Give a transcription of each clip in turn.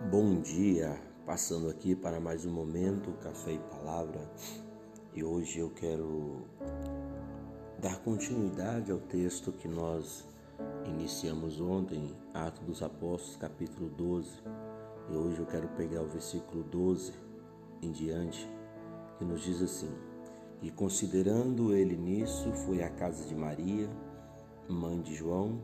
Bom dia, passando aqui para mais um momento Café e Palavra. E hoje eu quero dar continuidade ao texto que nós iniciamos ontem, Atos dos Apóstolos, capítulo 12, e hoje eu quero pegar o versículo 12 em diante, que nos diz assim: E considerando ele nisso, foi à casa de Maria, mãe de João,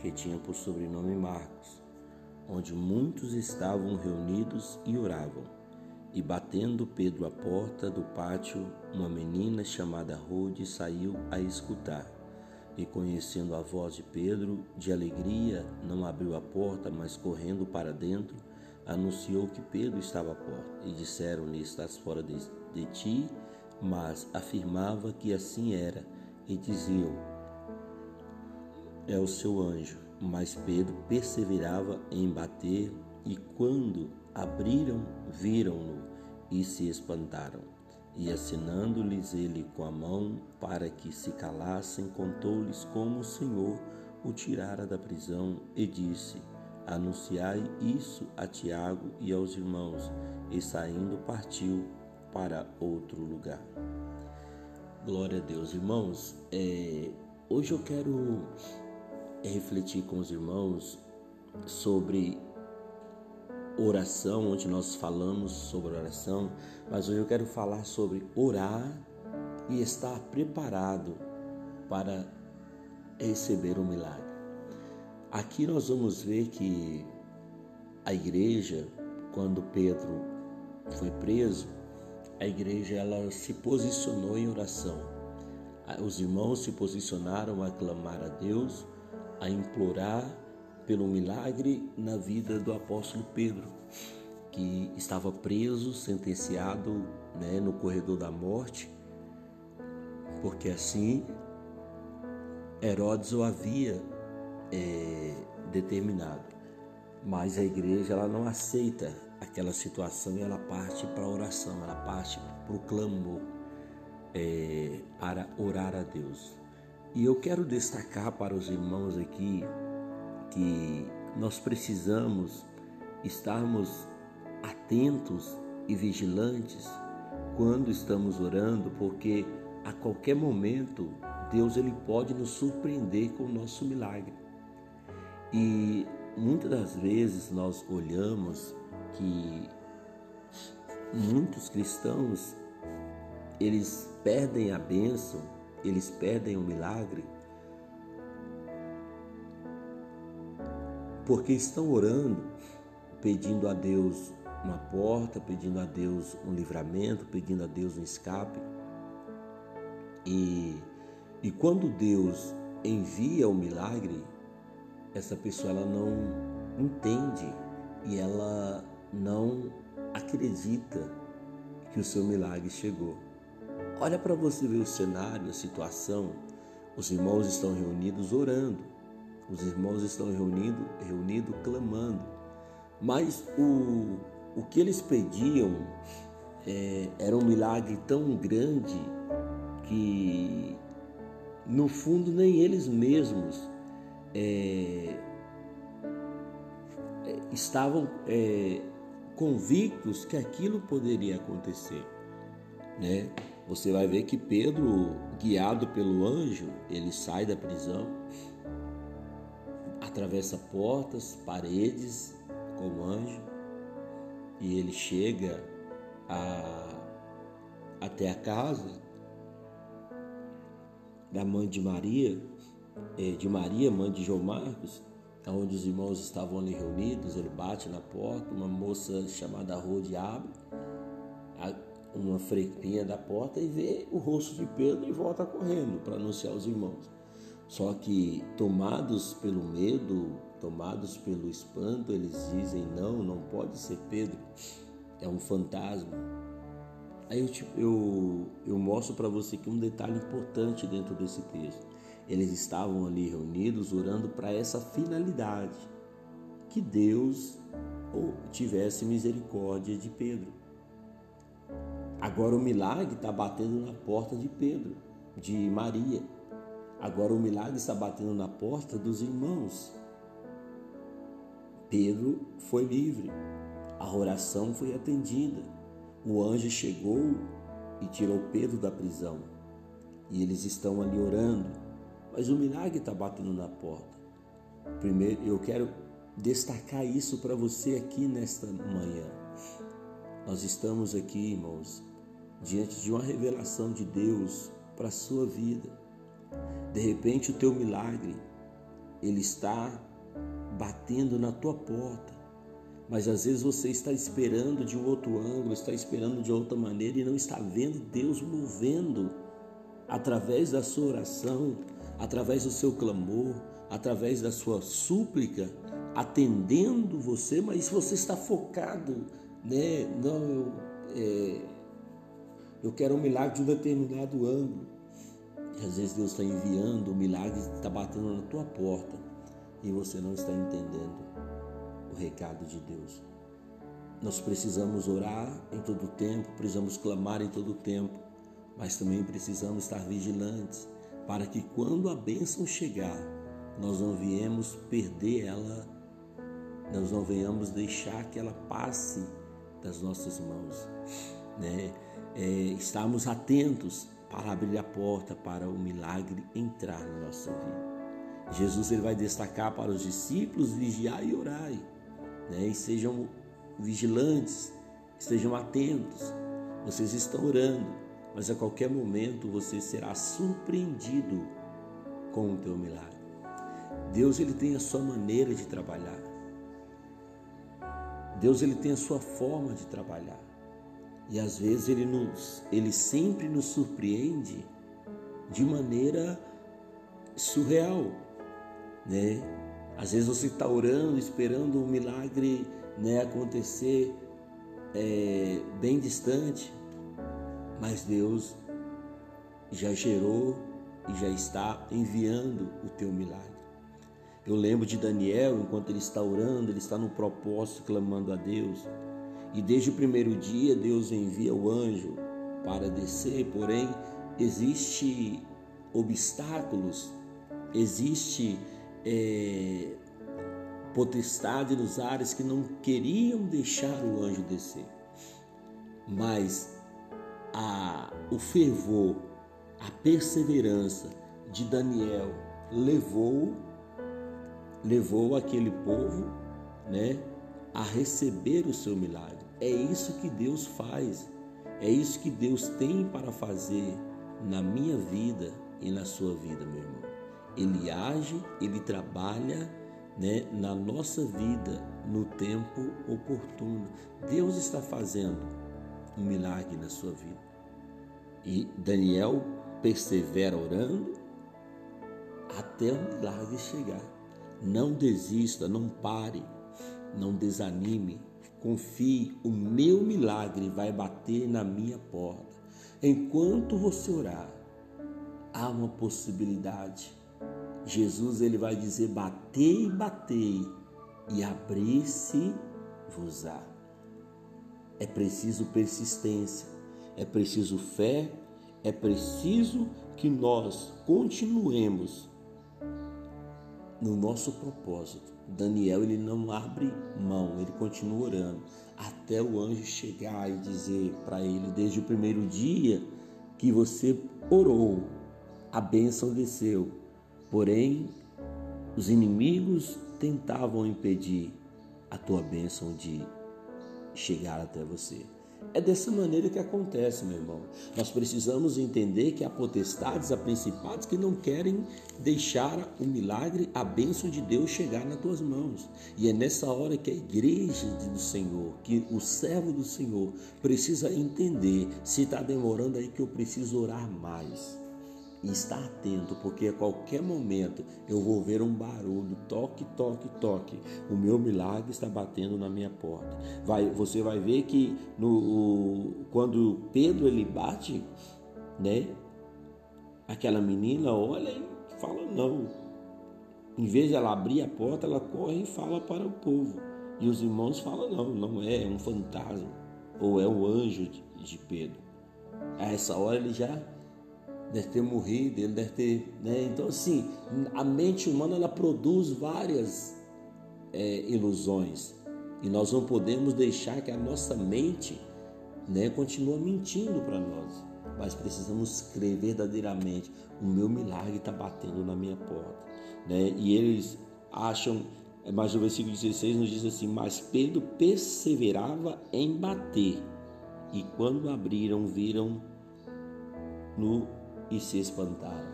que tinha por sobrenome Marcos onde muitos estavam reunidos e oravam. E batendo Pedro à porta do pátio, uma menina chamada Rode saiu a escutar. E conhecendo a voz de Pedro, de alegria, não abriu a porta, mas correndo para dentro, anunciou que Pedro estava à porta. E disseram-lhe: Estás fora de, de ti? Mas afirmava que assim era. E diziam: É o seu anjo. Mas Pedro perseverava em bater, e quando abriram, viram-no e se espantaram. E assinando-lhes ele com a mão para que se calassem, contou-lhes como o Senhor o tirara da prisão e disse: Anunciai isso a Tiago e aos irmãos. E saindo, partiu para outro lugar. Glória a Deus, irmãos. É, hoje eu quero refletir com os irmãos sobre oração, onde nós falamos sobre oração, mas hoje eu quero falar sobre orar e estar preparado para receber o um milagre. Aqui nós vamos ver que a igreja, quando Pedro foi preso, a igreja ela se posicionou em oração. Os irmãos se posicionaram a clamar a Deus a implorar pelo milagre na vida do apóstolo Pedro, que estava preso, sentenciado né, no corredor da morte, porque assim Herodes o havia é, determinado. Mas a igreja ela não aceita aquela situação e ela parte para a oração, ela parte para o clamor, é, para orar a Deus. E eu quero destacar para os irmãos aqui que nós precisamos estarmos atentos e vigilantes quando estamos orando, porque a qualquer momento Deus ele pode nos surpreender com o nosso milagre. E muitas das vezes nós olhamos que muitos cristãos eles perdem a bênção eles perdem o milagre porque estão orando, pedindo a Deus uma porta, pedindo a Deus um livramento, pedindo a Deus um escape. E, e quando Deus envia o milagre, essa pessoa ela não entende e ela não acredita que o seu milagre chegou. Olha para você ver o cenário, a situação. Os irmãos estão reunidos orando. Os irmãos estão reunidos, reunidos clamando. Mas o, o que eles pediam é, era um milagre tão grande que, no fundo, nem eles mesmos é, é estavam é, convictos que aquilo poderia acontecer. Né? você vai ver que Pedro, guiado pelo anjo, ele sai da prisão, atravessa portas, paredes com o anjo e ele chega a, até a casa da mãe de Maria, eh, de Maria, mãe de João Marcos, onde os irmãos estavam ali reunidos, ele bate na porta, uma moça chamada Rode abre, uma freirinha da porta e vê o rosto de Pedro e volta correndo para anunciar aos irmãos. Só que, tomados pelo medo, tomados pelo espanto, eles dizem: não, não pode ser Pedro, é um fantasma. Aí eu, eu, eu mostro para você que um detalhe importante dentro desse texto. Eles estavam ali reunidos orando para essa finalidade, que Deus tivesse misericórdia de Pedro. Agora o milagre está batendo na porta de Pedro, de Maria. Agora o milagre está batendo na porta dos irmãos. Pedro foi livre, a oração foi atendida, o anjo chegou e tirou Pedro da prisão. E eles estão ali orando, mas o milagre está batendo na porta. Primeiro, eu quero destacar isso para você aqui nesta manhã. Nós estamos aqui, irmãos, diante de uma revelação de Deus para a sua vida. De repente, o teu milagre, ele está batendo na tua porta. Mas às vezes você está esperando de um outro ângulo, está esperando de outra maneira e não está vendo Deus movendo através da sua oração, através do seu clamor, através da sua súplica, atendendo você, mas você está focado, né? Não, é, eu quero um milagre de um determinado ângulo. E às vezes Deus está enviando, o milagre está batendo na tua porta e você não está entendendo o recado de Deus. Nós precisamos orar em todo tempo, precisamos clamar em todo tempo, mas também precisamos estar vigilantes para que quando a bênção chegar, nós não viemos perder ela, nós não venhamos deixar que ela passe das nossas mãos. Né? É, estarmos atentos para abrir a porta para o milagre entrar na nossa vida. Jesus ele vai destacar para os discípulos vigiar e orar, né? E sejam vigilantes, estejam atentos. Vocês estão orando, mas a qualquer momento você será surpreendido com o teu milagre. Deus ele tem a sua maneira de trabalhar. Deus ele tem a sua forma de trabalhar. E às vezes ele nos ele sempre nos surpreende de maneira surreal né? Às vezes você está orando, esperando um milagre né, acontecer é, bem distante, mas Deus já gerou e já está enviando o teu milagre. Eu lembro de Daniel, enquanto ele está orando, ele está no propósito, clamando a Deus. E desde o primeiro dia, Deus envia o anjo para descer, porém, existe obstáculos, existe é, potestade nos ares que não queriam deixar o anjo descer. Mas a, o fervor, a perseverança de Daniel levou levou aquele povo, né, a receber o seu milagre. É isso que Deus faz. É isso que Deus tem para fazer na minha vida e na sua vida, meu irmão. Ele age, ele trabalha né, na nossa vida no tempo oportuno. Deus está fazendo um milagre na sua vida. E Daniel persevera orando até o milagre chegar. Não desista, não pare, não desanime. Confie, o meu milagre vai bater na minha porta. Enquanto você orar, há uma possibilidade Jesus ele vai dizer: batei, batei e abrir-se-vos-á. É preciso persistência, é preciso fé, é preciso que nós continuemos no nosso propósito. Daniel ele não abre mão, ele continua orando até o anjo chegar e dizer para ele desde o primeiro dia que você orou, a bênção desceu Porém, os inimigos tentavam impedir a tua bênção de chegar até você. É dessa maneira que acontece, meu irmão. Nós precisamos entender que há potestades, há principados que não querem deixar o milagre, a bênção de Deus chegar nas tuas mãos. E é nessa hora que a igreja do Senhor, que o servo do Senhor precisa entender se está demorando aí que eu preciso orar mais e estar atento, porque a qualquer momento eu vou ver um barulho, toque, toque, toque. O meu milagre está batendo na minha porta. Vai, você vai ver que no, quando Pedro ele bate, né? Aquela menina olha e fala não. Em vez de ela abrir a porta, ela corre e fala para o povo. E os irmãos falam não, não é, é um fantasma ou é um anjo de, de Pedro. A essa hora ele já deve ter morrido, ele deve ter, né? Então assim, a mente humana ela produz várias é, ilusões. E nós não podemos deixar que a nossa mente né, continue mentindo para nós. Mas precisamos crer verdadeiramente. O meu milagre está batendo na minha porta. Né? E eles acham, mas o versículo 16 nos diz assim: Mas Pedro perseverava em bater. E quando abriram, viram no e se espantaram.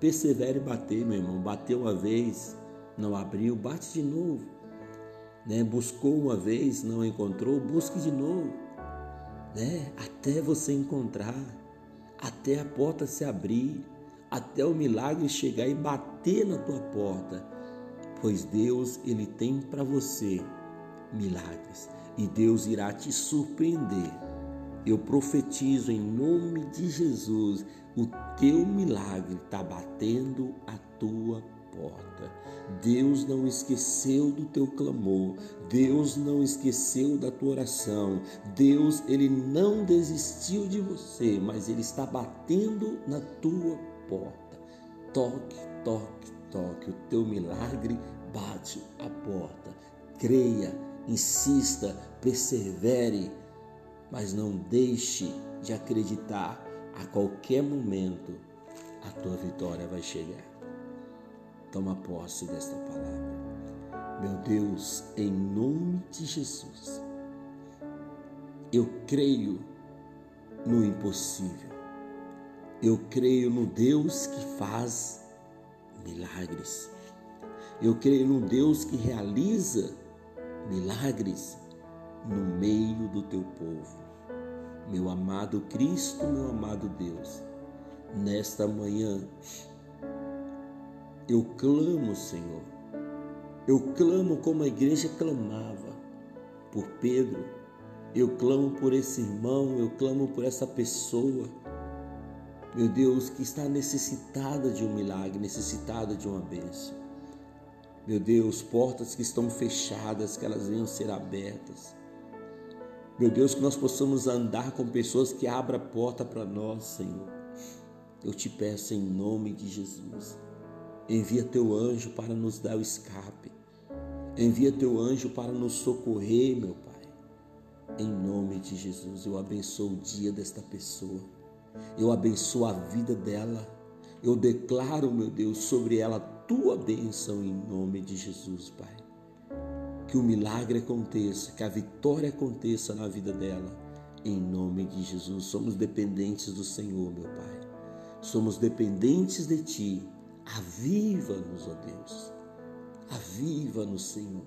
Persevere bater, meu irmão. Bateu uma vez, não abriu, bate de novo. Né? Buscou uma vez, não encontrou, busque de novo. Né? Até você encontrar, até a porta se abrir, até o milagre chegar e bater na tua porta. Pois Deus, ele tem para você milagres e Deus irá te surpreender. Eu profetizo em nome de Jesus, o teu milagre está batendo a tua porta. Deus não esqueceu do teu clamor, Deus não esqueceu da tua oração, Deus ele não desistiu de você, mas ele está batendo na tua porta. Toque, toque, toque, o teu milagre bate a porta. Creia, insista, persevere, mas não deixe de acreditar. A qualquer momento a tua vitória vai chegar. Toma posse desta palavra. Meu Deus, em nome de Jesus, eu creio no impossível. Eu creio no Deus que faz milagres. Eu creio no Deus que realiza milagres no meio do teu povo. Meu amado Cristo, meu amado Deus, nesta manhã eu clamo, Senhor. Eu clamo como a igreja clamava por Pedro. Eu clamo por esse irmão, eu clamo por essa pessoa, meu Deus, que está necessitada de um milagre, necessitada de uma bênção. Meu Deus, portas que estão fechadas, que elas venham ser abertas. Meu Deus, que nós possamos andar com pessoas que abram a porta para nós, Senhor. Eu te peço em nome de Jesus. Envia teu anjo para nos dar o escape. Envia teu anjo para nos socorrer, meu Pai. Em nome de Jesus, eu abençoo o dia desta pessoa. Eu abençoo a vida dela. Eu declaro, meu Deus, sobre ela tua bênção em nome de Jesus, Pai. Que o milagre aconteça, que a vitória aconteça na vida dela. Em nome de Jesus, somos dependentes do Senhor, meu Pai. Somos dependentes de Ti Aviva-nos, ó Deus. Aviva-nos, Senhor.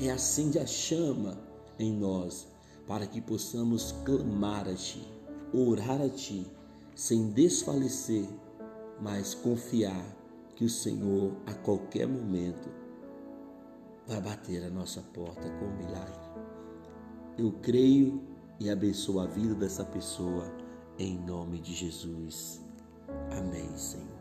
É assim a chama em nós, para que possamos clamar a Ti, orar a Ti, sem desfalecer, mas confiar que o Senhor, a qualquer momento, vai bater a nossa porta com um milagre. Eu creio e abençoo a vida dessa pessoa, em nome de Jesus. Amém, Senhor.